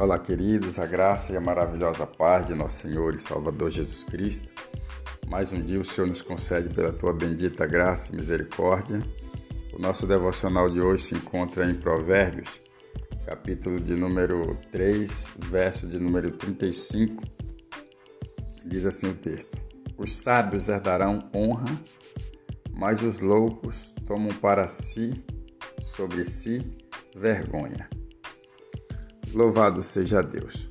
Olá, queridos, a graça e a maravilhosa paz de nosso Senhor e Salvador Jesus Cristo. Mais um dia o Senhor nos concede pela tua bendita graça e misericórdia. O nosso devocional de hoje se encontra em Provérbios, capítulo de número 3, verso de número 35. Diz assim o texto: Os sábios herdarão honra, mas os loucos tomam para si, sobre si, vergonha. Louvado seja Deus.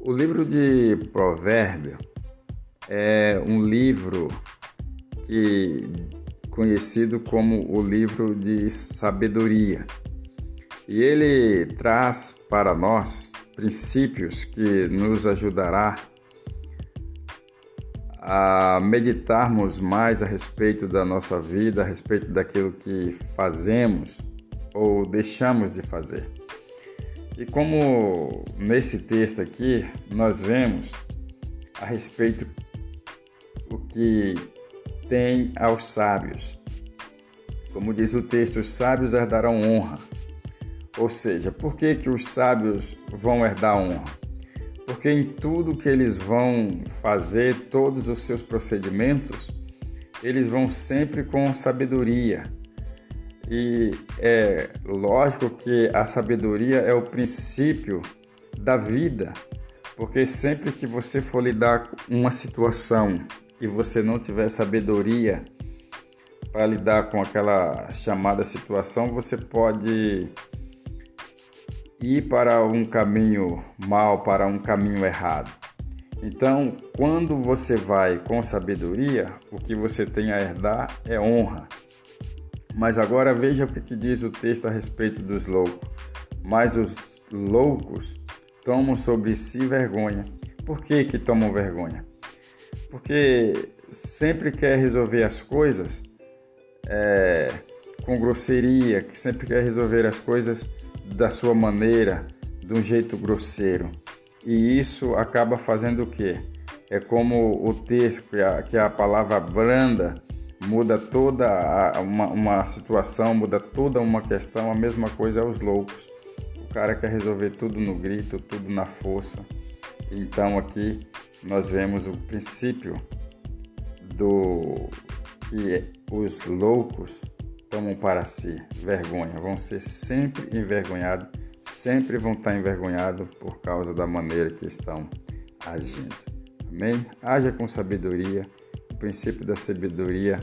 O livro de Provérbio é um livro que conhecido como o livro de sabedoria. E ele traz para nós princípios que nos ajudará a meditarmos mais a respeito da nossa vida, a respeito daquilo que fazemos ou deixamos de fazer. E como nesse texto aqui nós vemos a respeito o que tem aos sábios. Como diz o texto, os sábios herdarão honra. Ou seja, por que, que os sábios vão herdar honra? Porque em tudo que eles vão fazer, todos os seus procedimentos, eles vão sempre com sabedoria e é lógico que a sabedoria é o princípio da vida, porque sempre que você for lidar com uma situação e você não tiver sabedoria para lidar com aquela chamada situação, você pode ir para um caminho mal, para um caminho errado. Então, quando você vai com sabedoria, o que você tem a herdar é honra. Mas agora veja o que diz o texto a respeito dos loucos. Mas os loucos tomam sobre si vergonha. Por que, que tomam vergonha? Porque sempre quer resolver as coisas é, com grosseria, que sempre quer resolver as coisas da sua maneira, de um jeito grosseiro. E isso acaba fazendo o quê? É como o texto, que a, que a palavra branda muda toda uma, uma situação, muda toda uma questão. A mesma coisa é os loucos. O cara quer resolver tudo no grito, tudo na força. Então aqui nós vemos o princípio do que os loucos tomam para si vergonha, vão ser sempre envergonhados, sempre vão estar envergonhados por causa da maneira que estão agindo. Amém? Haja com sabedoria princípio da sabedoria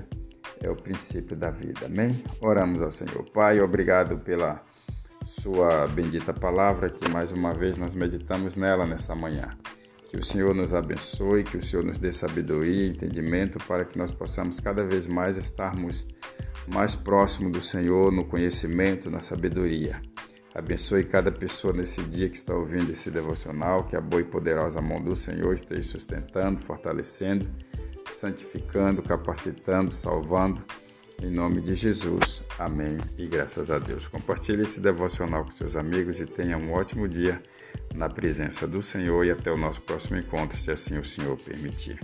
é o princípio da vida. Amém? Oramos ao Senhor. Pai, obrigado pela sua bendita palavra que mais uma vez nós meditamos nela nessa manhã. Que o Senhor nos abençoe, que o Senhor nos dê sabedoria e entendimento para que nós possamos cada vez mais estarmos mais próximo do Senhor no conhecimento, na sabedoria. Abençoe cada pessoa nesse dia que está ouvindo esse devocional, que a boa e poderosa mão do Senhor esteja sustentando, fortalecendo santificando, capacitando, salvando. Em nome de Jesus. Amém. E graças a Deus. Compartilhe esse devocional com seus amigos e tenha um ótimo dia na presença do Senhor e até o nosso próximo encontro, se assim o Senhor permitir.